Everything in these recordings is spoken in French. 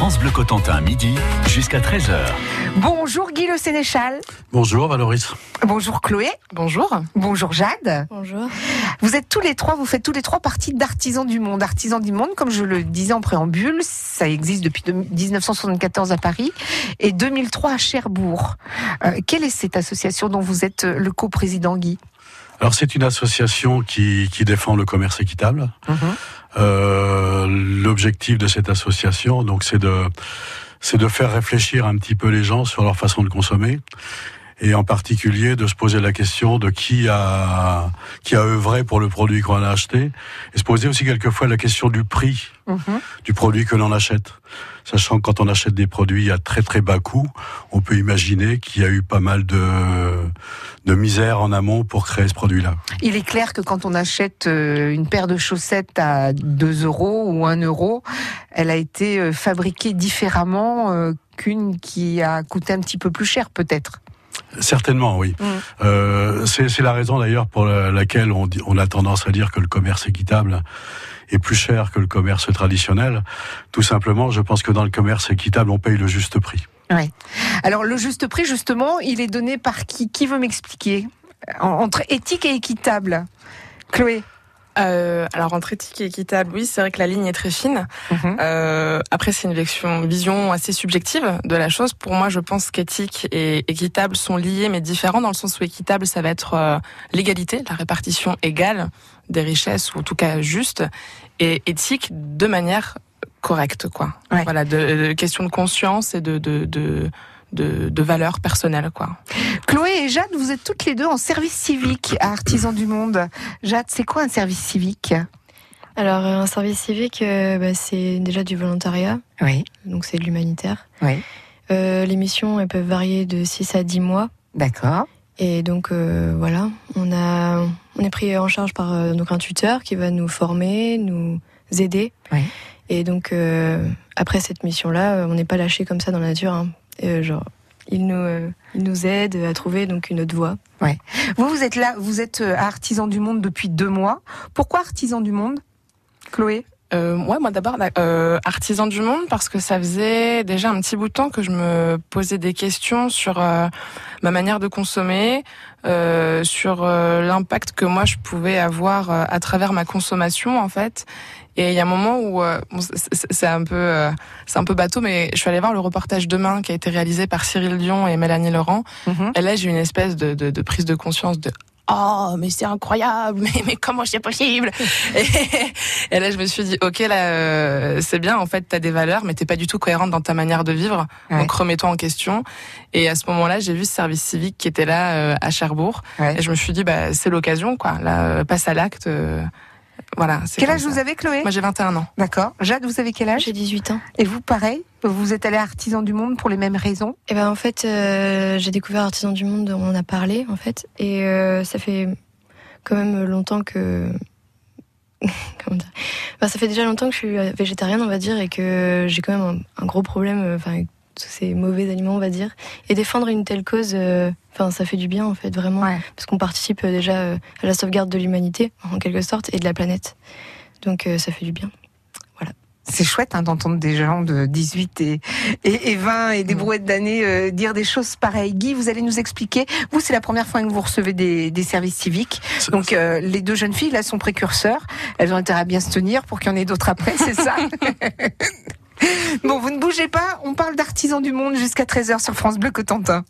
France Bleu Cotentin, midi jusqu'à 13h. Bonjour Guy Le Sénéchal. Bonjour Valoris. Bonjour Chloé. Bonjour. Bonjour Jade. Bonjour. Vous êtes tous les trois, vous faites tous les trois partie d'Artisans du Monde. Artisans du Monde, comme je le disais en préambule, ça existe depuis 1974 à Paris et 2003 à Cherbourg. Euh, quelle est cette association dont vous êtes le coprésident Guy? Alors c'est une association qui, qui défend le commerce équitable. Euh, L'objectif de cette association, donc, c'est de c'est de faire réfléchir un petit peu les gens sur leur façon de consommer et en particulier de se poser la question de qui a qui a œuvré pour le produit qu'on a acheté et se poser aussi quelquefois la question du prix Mhm. du produit que l'on achète. Sachant que quand on achète des produits à très très bas coût, on peut imaginer qu'il y a eu pas mal de, de misère en amont pour créer ce produit-là. Il est clair que quand on achète euh, une paire de chaussettes à 2 euros ou 1 euro, elle a été euh, fabriquée différemment euh, qu'une qui a coûté un petit peu plus cher peut-être. Certainement, oui. Mm. Euh, c'est la raison d'ailleurs pour la- laquelle on, dit- on a tendance à dire que le commerce équitable est plus cher que le commerce traditionnel. Tout simplement, je pense que dans le commerce équitable, on paye le juste prix. Ouais. Alors le juste prix, justement, il est donné par qui? Qui veut m'expliquer? En- Entre éthique et équitable. Chloé. Euh, alors entre éthique et équitable, oui, c'est vrai que la ligne est très fine. Mhm. Euh, après, c'est une vision, vision assez subjective de la chose. Pour moi, je pense qu'éthique et équitable sont liés mais différents dans le sens où équitable, ça va être euh, l'égalité, la répartition égale des richesses ou en tout cas juste, et éthique de manière correcte, quoi. Ouais. Voilà, de, de question de conscience et de de de de, de valeurs personnelles, quoi. Chloé et Jade, vous êtes toutes les deux en service civique à Artisans du Monde. Jade, c'est quoi un service civique? Alors, euh, un service civique, euh, bah, c'est déjà du volontariat, Oui. donc c'est de l'humanitaire. Oui. Euh, les missions, elles peuvent varier de 6 à 10 mois. D'accord. Et donc, euh, voilà, on, a, on est pris en charge par euh, donc un tuteur qui va nous former, nous aider. Oui. Et donc, euh, après cette mission-là, on n'est pas lâché comme ça dans la nature. hein. Euh, genre, il nous, euh, nous aide à trouver donc une autre voie. Vous, vous êtes là, vous êtes euh, à Artisans du Monde depuis deux mois. Pourquoi Artisans du Monde Chloé? Euh, ouais, moi d'abord euh, artisan du monde parce que ça faisait déjà un petit bout de temps que je me posais des questions sur euh, ma manière de consommer, euh, sur euh, l'impact que moi je pouvais avoir euh, à travers ma consommation en fait. Et il y a un moment où euh, bon, c'est- un peu euh, c'est un peu bateau, mais je suis allée voir le reportage demain qui a été réalisé par Cyril Dion et Mélanie Laurent. Mhm. Et là j'ai eu une espèce de, de, de prise de conscience de Oh, mais c'est incroyable, mais, mais comment c'est possible? Et, et là, je me suis dit, ok, là, euh, c'est bien, en fait, t'as des valeurs, mais t'es pas du tout cohérente dans ta manière de vivre. Ouais. Donc, remets-toi en question. Et à ce moment-là, j'ai vu ce service civique qui était là euh, à Cherbourg. Ouais. Et je me suis dit, bah, c'est l'occasion, quoi. Là, euh, passe à l'acte. euh, voilà. c'est Quel âge ça. vous avez, Chloé? Moi, j'ai 21 ans. D'accord. Jade, vous avez quel âge? J'ai 18 ans. Et vous, pareil Vous êtes allé à Artisans du Monde pour les mêmes raisons? Et ben en fait, euh, j'ai découvert Artisan du Monde, on en a parlé en fait, et euh, ça fait quand même longtemps que. Comment dire? Enfin, ça fait déjà longtemps que je suis végétarienne, on va dire, et que j'ai quand même un, un gros problème, euh, enfin, avec tous ces mauvais aliments, on va dire. Et défendre une telle cause, euh, enfin, ça fait du bien en fait, vraiment, Ouais. parce qu'on participe euh, déjà euh, à la sauvegarde de l'humanité, en quelque sorte, et de la planète. Donc euh, ça fait du bien. C'est chouette hein, d'entendre des gens de 18 et, et, et 20 et des Mm. brouettes d'années euh, dire des choses pareilles. Guy, vous allez nous expliquer. Vous, c'est la première fois que vous recevez des, des services civiques. Donc, euh, les deux jeunes filles, là, sont précurseurs. Elles ont intérêt à bien se tenir pour qu'il y en ait d'autres après, c'est ça Bon, vous ne bougez pas. On parle d'artisans du monde jusqu'à 13h sur France Bleu Cotentin.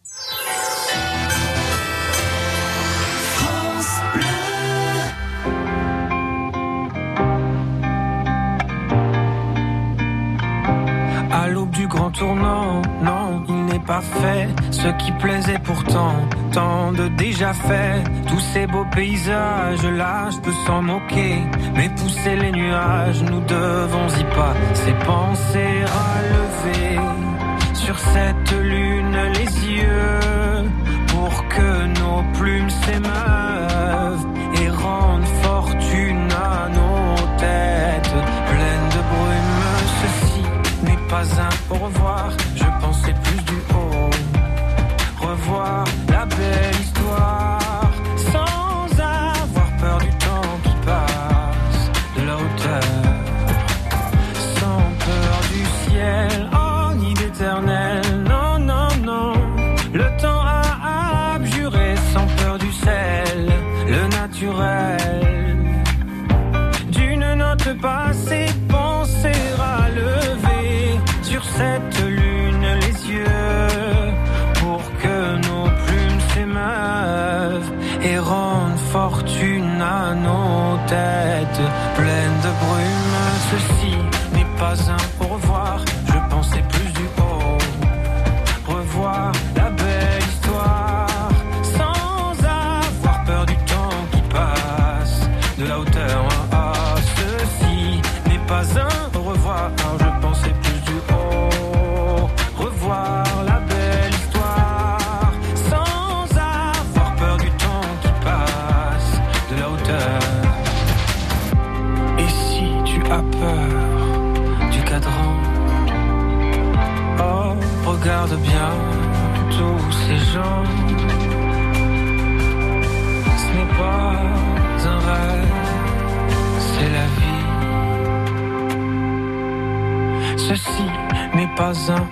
À l'aube du grand tournant, non, pas fait ce qui plaisait pourtant, tant de déjà fait. Tous ces beaux paysages là, je peux s'en moquer, mais pousser les nuages, nous devons y pas. Ces pensées relever sur cette lune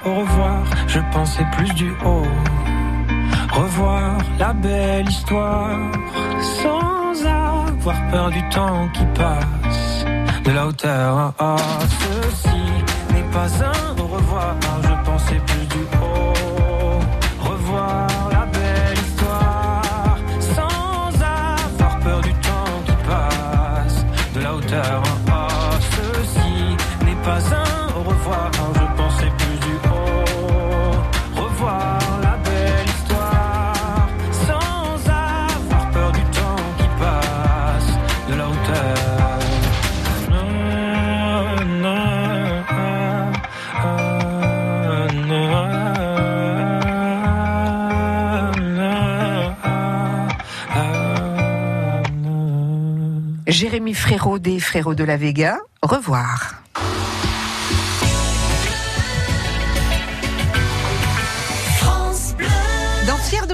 au revoir, je pensais plus du haut. Revoir la belle histoire sans avoir peur du temps qui passe de la hauteur. Ah, ceci n'est pas un au revoir, je pensais plus du haut. Jérémy Frérot des Frérots de la Vega, revoir.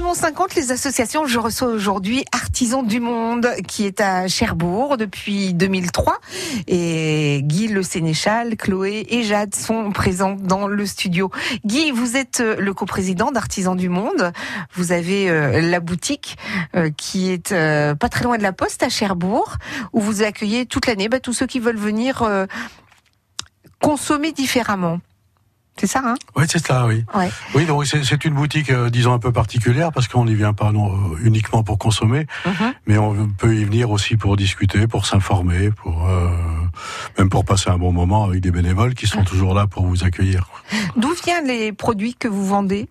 Dans Fier de Mont 50, les associations, je reçois aujourd'hui Artisans du Monde, qui est à Cherbourg depuis 2003. Et Guy Le Sénéchal, Chloé et Jade sont présents dans le studio. Guy, vous êtes euh, le coprésident d'Artisans du Monde. Vous avez euh, la boutique euh, qui est pas très loin de la Poste à Cherbourg, où vous accueillez toute l'année bah, tous ceux qui veulent venir consommer différemment. C'est ça, hein Oui, c'est ça, oui. Ouais. Oui, donc c'est une boutique, euh, disons, un peu particulière, parce qu'on n'y vient pas non, euh, uniquement pour consommer, Mhm. mais on peut y venir aussi pour discuter, pour s'informer, pour euh, même pour passer un bon moment avec des bénévoles qui sont toujours là pour vous accueillir. D'où viennent les produits que vous vendez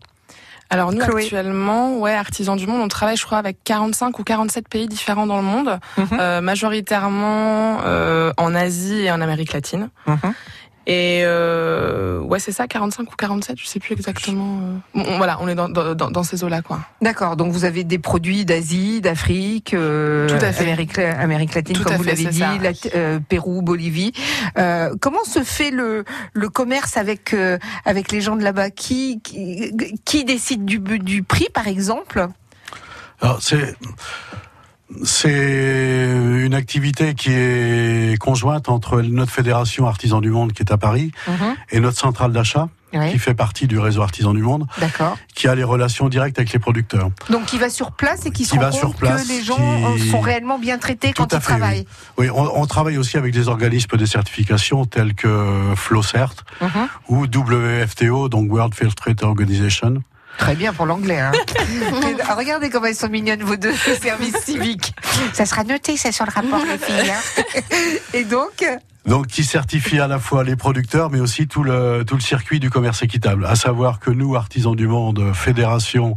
Alors nous Chloé. actuellement, ouais, Artisans du Monde, on travaille je crois avec 45 ou 47 pays différents dans le monde, Mhm. euh, majoritairement euh, en Asie et en Amérique latine. Et euh, ouais, c'est ça, 45 ou 47, je sais plus exactement. euh. Bon, on- voilà, on est dans, dans, dans- dans ces eaux-là, quoi. D'accord, donc vous avez des produits d'Asie, d'Afrique, euh, Tout à fait. Amérique, Amérique latine, Tout comme vous l'avez dit, euh, Pérou, Bolivie. Euh, comment se fait le, le commerce avec, euh, avec les gens de là-bas? Qui, qui, qui décide du, du prix, par exemple? Alors c'est c'est une activité qui est conjointe entre notre fédération Artisans du Monde qui est à Paris et notre centrale d'achat Oui, qui fait partie du réseau Artisans du Monde, qui a les relations directes avec les producteurs. Donc qui va sur place et qui se Qui rend va compte sur place, que les gens qui- euh, sont réellement bien traités Tout quand ils fait, travaillent. Oui, on, on travaille aussi avec des organismes de certification tels que FLOCERT Mhm. ou WFTO, donc World Fair Trade Organization. Très bien pour l'anglais. Hein. Ah, regardez comment elles sont mignonnes, vos deux services civiques. Ça sera noté, ça, sur le rapport, les filles. hein. Et donc, Donc, qui certifie à la fois les producteurs, mais aussi tout le tout le circuit du commerce équitable. À savoir que nous, artisans du monde, fédération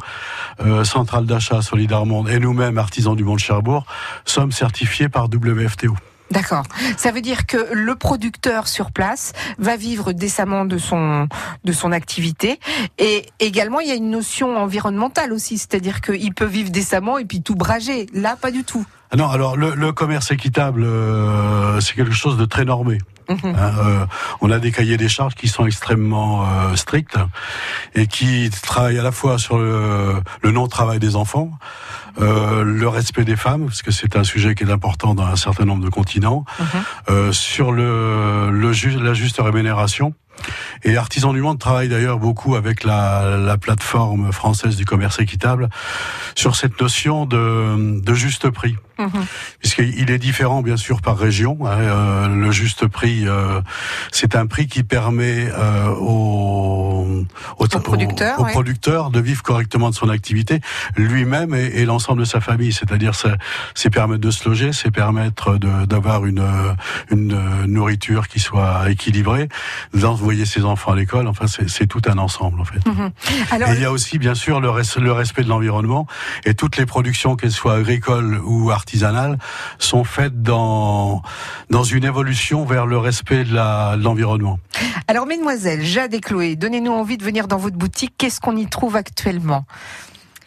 euh, centrale d'achat Solidar Monde, et nous-mêmes, artisans du monde Cherbourg, sommes certifiés par WFTO. D'accord. Ça veut dire que le producteur sur place va vivre décemment de son de son activité et également il y a une notion environnementale aussi, c'est-à-dire qu'il peut vivre décemment et puis tout brager. Là, pas du tout. Ah non, alors le, le commerce équitable, euh, c'est quelque chose de très normé. Mhm. Hein, euh, on a des cahiers des charges qui sont extrêmement euh, stricts et qui travaillent à la fois sur le, le non-travail des enfants, euh, le respect des femmes, parce que c'est un sujet qui est important dans un certain nombre de continents, Mhm. euh, sur le, le ju- la juste rémunération. Et Artisans du Monde travaille d'ailleurs beaucoup avec la, la plateforme française du commerce équitable sur cette notion de, de juste prix Mhm. puisqu'il est différent bien sûr par région. hein, euh, le juste prix, euh, c'est un prix qui permet euh, aux, au producteur, au ouais. producteur de vivre correctement de son activité, lui-même et, et l'ensemble de sa famille. C'est-à-dire, c'est c'est permettre de se loger, c'est permettre d'avoir une, une nourriture qui soit équilibrée, d'envoyer ses enfants à l'école. Enfin, c'est tout un ensemble, en fait. Alors, Et il y a aussi, bien sûr, le, res- le respect de l'environnement. Et toutes les productions, qu'elles soient agricoles ou artisanales, sont faites dans, dans une évolution vers le respect de l'environnement. alors, mesdemoiselles, Jade et Chloé, donnez-nous envie de venir dans votre boutique. Qu'est-ce qu'on y trouve actuellement?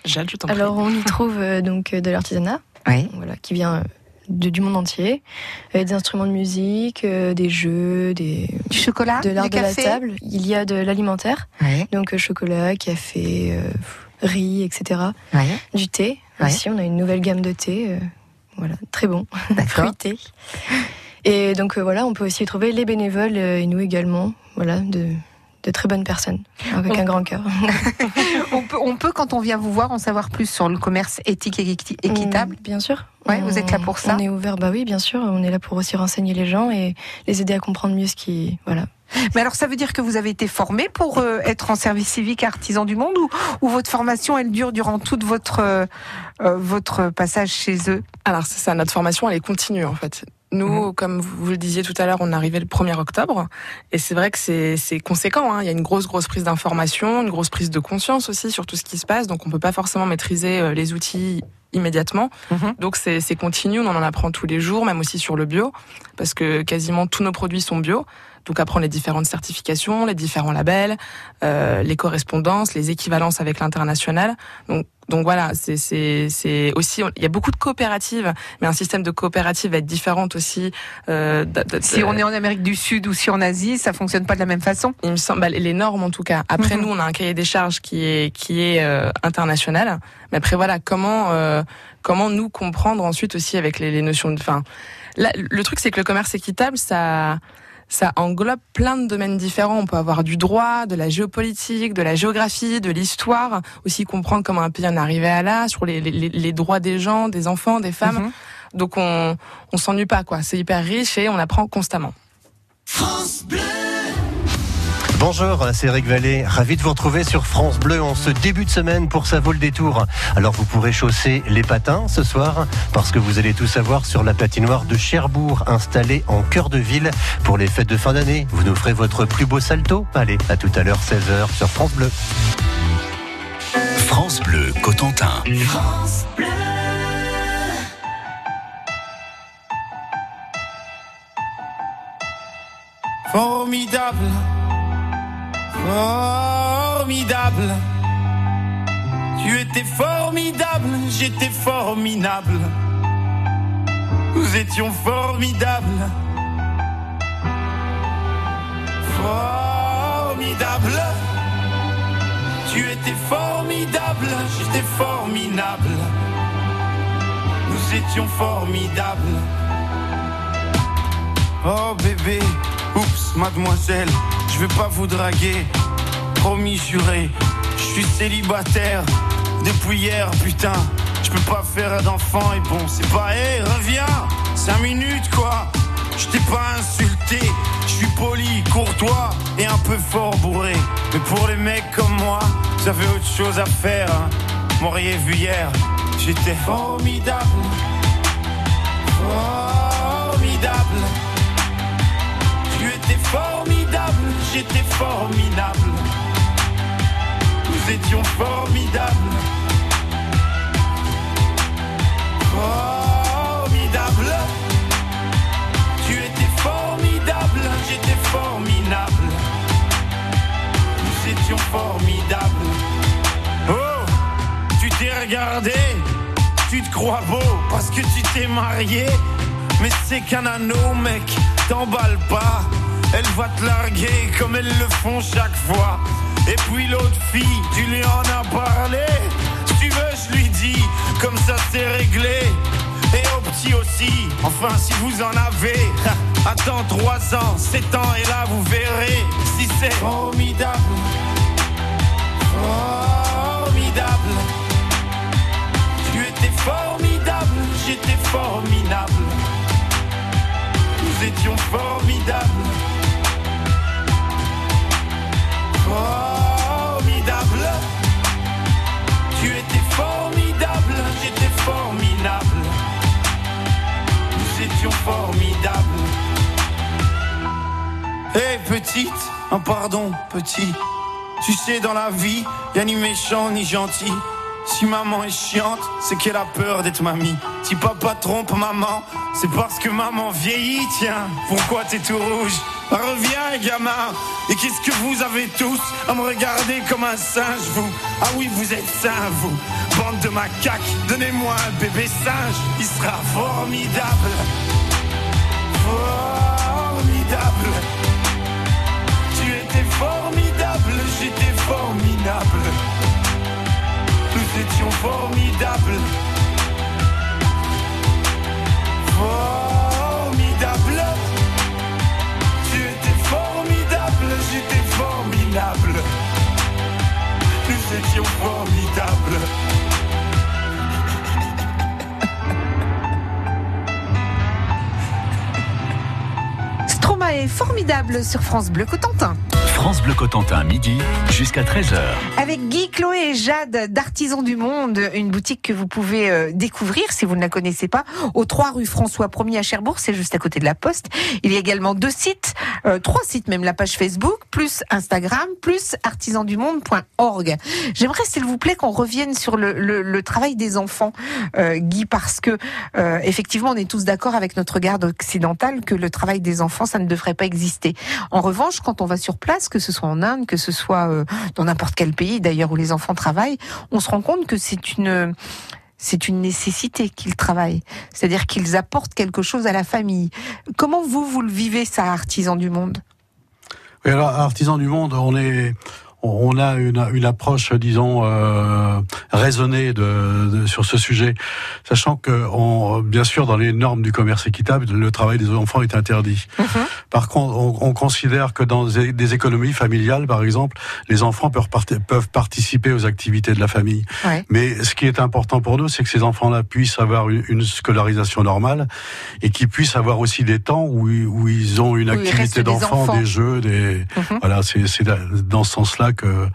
Jade, je t'en prie. Alors on y trouve euh, donc euh, de l'artisanat, Oui. voilà, qui vient euh, de- du monde entier, Euh, des instruments de musique, euh, des jeux, des Du chocolat de l'art de la table. Il y a de l'alimentaire, Oui. donc euh, chocolat, café, euh, riz, etc. Oui. Du thé Ouais. aussi. On a une nouvelle gamme de thé, euh, voilà, très bon, fruité. Et donc euh, voilà, on peut aussi y trouver les bénévoles euh, et nous également, voilà, de, de très bonnes personnes avec On- un grand cœur. On peut, on peut, quand on vient vous voir, en savoir plus sur le commerce éthique et équi- équitable. Mm, Bien sûr. Ouais, On- vous êtes là pour ça On est ouvert, bah oui, bien sûr. On est là pour aussi renseigner les gens et les aider à comprendre mieux ce qui, voilà. Mais alors, ça veut dire que vous avez été formé pour euh, être en service civique artisan du monde ou, ou votre formation, elle dure durant toute votre, euh, euh, votre passage chez eux? Alors c'est ça, notre formation elle est continue en fait. Nous, Mhm. comme vous le disiez tout à l'heure, on arrivé le 1er octobre et c'est vrai que c'est conséquent. Hein. Il y a une grosse grosse prise d'information, une grosse prise de conscience aussi sur tout ce qui se passe. Donc on peut pas forcément maîtriser les outils immédiatement. Mhm. Donc c'est continu, on en apprend tous les jours, même aussi sur le bio, parce que quasiment tous nos produits sont bio. Donc apprendre les différentes certifications, les différents labels, euh, les correspondances, les équivalences avec l'international. Donc donc voilà, c'est aussi il y a beaucoup de coopératives, mais un système de coopérative va être différent aussi. Euh, Si on est en Amérique du Sud ou si en Asie, ça fonctionne pas de la même façon il me semble bah, les normes en tout cas. Après Mhm. nous on a un cahier des charges qui est qui est euh, international. Mais après voilà comment euh, comment nous comprendre ensuite aussi avec les, les notions de fin. Là, le truc c'est que le commerce équitable ça ça englobe plein de domaines différents. On peut avoir du droit, de la géopolitique, de la géographie, de l'histoire, aussi comprendre comment un pays en est arrivé à là, sur les, les, les droits des gens, des enfants, des femmes. Mhm. Donc on on s'ennuie pas quoi. C'est hyper riche et on apprend constamment. Bonjour, c'est Eric Vallée. Ravi de vous retrouver sur France Bleu en ce début de semaine pour vaut le détour. Alors vous pourrez chausser les patins ce soir parce que vous allez tout savoir sur la patinoire de Cherbourg installée en cœur de ville pour les fêtes de fin d'année. Vous nous ferez votre plus beau salto. Allez, à tout à l'heure 16h sur France Bleu. France Bleu Cotentin. Formidable, formidable. Tu étais formidable, j'étais formidable. Nous étions formidables. Formidable. Tu étais formidable, j'étais formidable. Nous étions formidables. Oh bébé, oups, mademoiselle, je vais pas vous draguer. Promis juré, je suis célibataire depuis hier, putain. Je peux pas faire d'enfant et bon, c'est pas, hé, reviens, cinq minutes quoi. Je t'ai pas insulté, je suis poli, courtois et un peu fort bourré. Mais pour les mecs comme moi, avez autre chose à faire. Hein. M'auriez vu hier, j'étais formidable. Formidable. Tu étais formidable, j'étais formidable. Nous étions formidables. Formidable. Tu étais formidable, j'étais formidable. Nous étions formidables. Oh, tu t'es regardé, tu te crois beau parce que tu t'es marié. Mais c'est qu'un anneau, mec, t'emballe pas. Elle va te larguer comme elles le font chaque fois. Et puis l'autre fille, tu lui en as parlé. Si tu veux, je lui dis, comme ça c'est réglé. Et au petit aussi, enfin si vous en avez. Attends 3 ans, 7 ans, et là vous verrez si c'est formidable. Formidable. Tu étais formidable, j'étais formidable. Nous étions formidables. Formidable. formidable. Hé petite, un pardon petit. Tu sais, dans la vie, y a ni méchant ni gentil. Si maman est chiante, c'est qu'elle a peur d'être mamie. Si papa trompe maman, c'est parce que maman vieillit, tiens. Pourquoi t'es tout rouge? Bah, reviens, gamin. Et qu'est-ce que vous avez tous à me regarder comme un singe, vous? Ah oui, vous êtes sains, vous. Bande de macaques, donnez-moi un bébé singe, il sera formidable. Formidable. Tu étais formidable, j'étais formidable. Nous étions formidables. Sur France Bleu Cotentin. France Bleu Cotentin, midi jusqu'à 13h. Avec Guy, Chloé et Jade d'Artisans du Monde, une boutique que vous pouvez euh, découvrir si vous ne la connaissez pas, au 3 rue François 1er à Cherbourg, c'est juste à côté de la Poste. Il y a également deux sites, euh, trois sites même, la page Facebook, plus Instagram, plus artisandumonde.org. J'aimerais s'il vous plaît qu'on revienne sur le, travail des enfants, euh, Guy, parce que effectivement on est tous d'accord avec notre garde occidentale que le travail des enfants, ça ne devrait pas exister. En revanche, quand on va sur place, que ce soit en Inde, que ce soit euh, dans n'importe quel pays d'ailleurs où les enfants travaillent, on se rend compte que c'est une c'est une nécessité qu'ils travaillent, c'est-à-dire qu'ils apportent quelque chose à la famille. Comment vous vous le vivez ça, artisan du monde? Oui, alors artisan du monde, on est on a une, une approche, disons, euh, raisonnée de, de, sur ce sujet, sachant que, on, bien sûr, dans les normes du commerce équitable, le travail des enfants est interdit. Mhm. Par contre, on, on, considère que dans des, économies familiales, par exemple, les enfants peuvent, part, peuvent participer aux activités de la famille. Ouais. Mais ce qui est important pour nous, c'est que ces enfants-là puissent avoir une, une, scolarisation normale et qu'ils puissent avoir aussi des temps où, où ils ont une Où activité d'enfant, des jeux, des Mhm. voilà, c'est dans ce sens-là que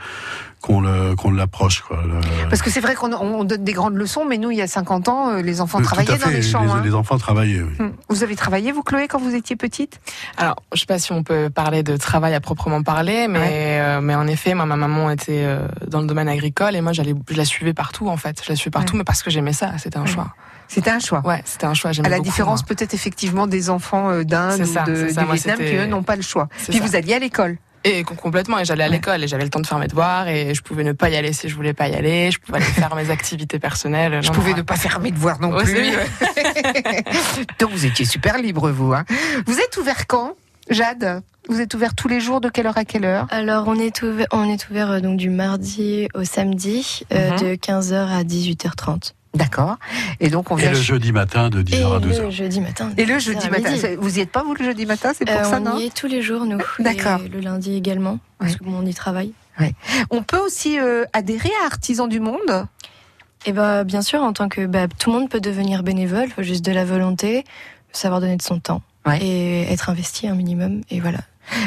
qu'on le qu'on l'approche quoi. Le- Parce que c'est vrai qu'on on donne des grandes leçons, mais nous, il y a 50 ans, euh, les enfants Tout à travaillaient dans les champs. hein. les enfants travaillaient. oui. Hum. Vous avez travaillé, vous, Chloé, quand vous étiez petite? Alors, je sais pas si on peut parler de travail à proprement parler, mais euh, mais en effet, moi, ma maman était euh, dans le domaine agricole et moi, j'allais, je la suivais partout en fait. Je la suivais partout, Ouais. mais parce que j'aimais ça. C'était un Ouais. choix. C'était un choix. Ouais, c'était un choix. J'aimais À la beaucoup, différence peut-être effectivement des enfants euh, d'Inde ou de, ça. du Moi, Vietnam qui eux n'ont pas le choix. Puis ça. vous alliez à l'école. Et com- complètement. Et j'allais à l'école et j'avais le temps de faire mes devoirs et je pouvais ne pas y aller si je voulais pas y aller. Je pouvais aller faire mes activités personnelles. Je Non, pouvais non, ne pas faire mes devoirs non plus. Donc vous étiez super libre vous. Hein. Vous êtes ouvert quand, Jade? Vous êtes ouvert tous les jours de quelle heure à quelle heure? Alors, on est ouvert, on est ouvert euh, donc du mardi au samedi euh, Mhm. de 15h à 18h30. D'accord. Et donc on Et vient. le jeudi matin de 10h à Et 12h. le jeudi matin. Et le 10h jeudi matin. Vous y êtes pas vous le jeudi matin? C'est pour Euh, ça on non y est tous les jours, nous. D'accord. Et le lundi également, parce que bon, on y travaille. On peut aussi euh, adhérer à Artisans du Monde? Et bah, bien sûr, en tant que bah, tout le monde peut devenir bénévole, faut juste de la volonté, savoir donner de son temps Ouais. et être investi un minimum. Et voilà.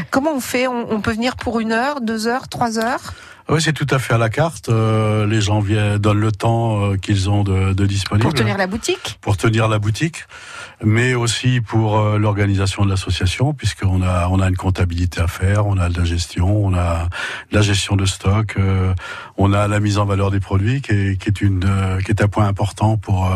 Comment on fait? On, on peut venir pour une heure, deux heures, trois heures? Oui, c'est tout à fait à la carte. Euh, les gens viennent, donnent le temps euh, qu'ils ont de, de disponible pour tenir la boutique? Pour tenir la boutique, mais aussi pour euh, l'organisation de l'association, puisqu'on a on a une comptabilité à faire, on a de la gestion, on a de la gestion de stock, on a la mise en valeur des produits, qui est, qui est une qui est un point important pour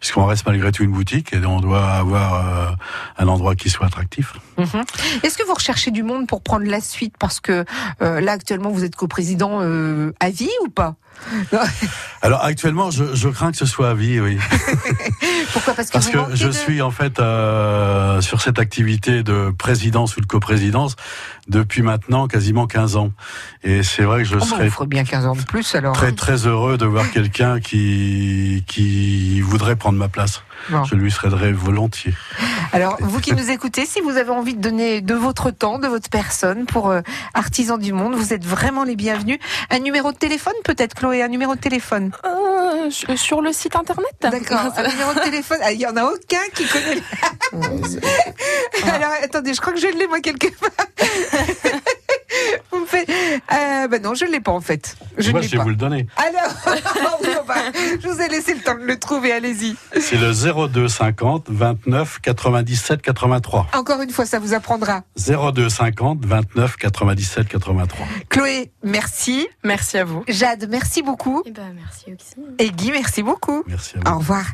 puisqu'on reste malgré tout une boutique et on doit avoir un endroit qui soit attractif. Mhm. Est-ce que vous recherchez du monde pour prendre la suite? Parce que là, actuellement, vous êtes coprésident euh, à vie ou pas? Alors actuellement, je, je crains que ce soit à vie, oui. Pourquoi Parce que, Parce je de- suis en fait euh, sur cette activité de présidence ou de coprésidence depuis maintenant quasiment 15 ans. Et c'est vrai que je Oh, bah, serais bien 15 ans de plus alors. très très heureux de voir quelqu'un qui qui voudrait prendre ma place. Bon. Je lui serais volontiers. Alors, vous qui nous écoutez, si vous avez envie de donner de votre temps, de votre personne pour euh, Artisans du Monde, vous êtes vraiment les bienvenus. Un numéro de téléphone peut-être, Chloé, un numéro de téléphone? Euh, sur- le site internet. D'accord, un numéro de téléphone. Ah, Il y en a aucun qui connaît. Alors, attendez, je crois que je l'ai moi quelque part. Vous me faites. Euh, bah, ben non, je ne l'ai pas en fait. Je Moi, ne je l'ai vais pas. vous le donner. Alors, oui, on va- je vous ai laissé le temps de le trouver, allez-y. C'est le 02 50 29 97 83. Encore une fois, ça vous apprendra. 02 50 29 97 83. Chloé, merci. Merci à vous. Jade, merci beaucoup. Eh ben, merci aussi. Et Guy, merci beaucoup. Merci à vous. Au revoir.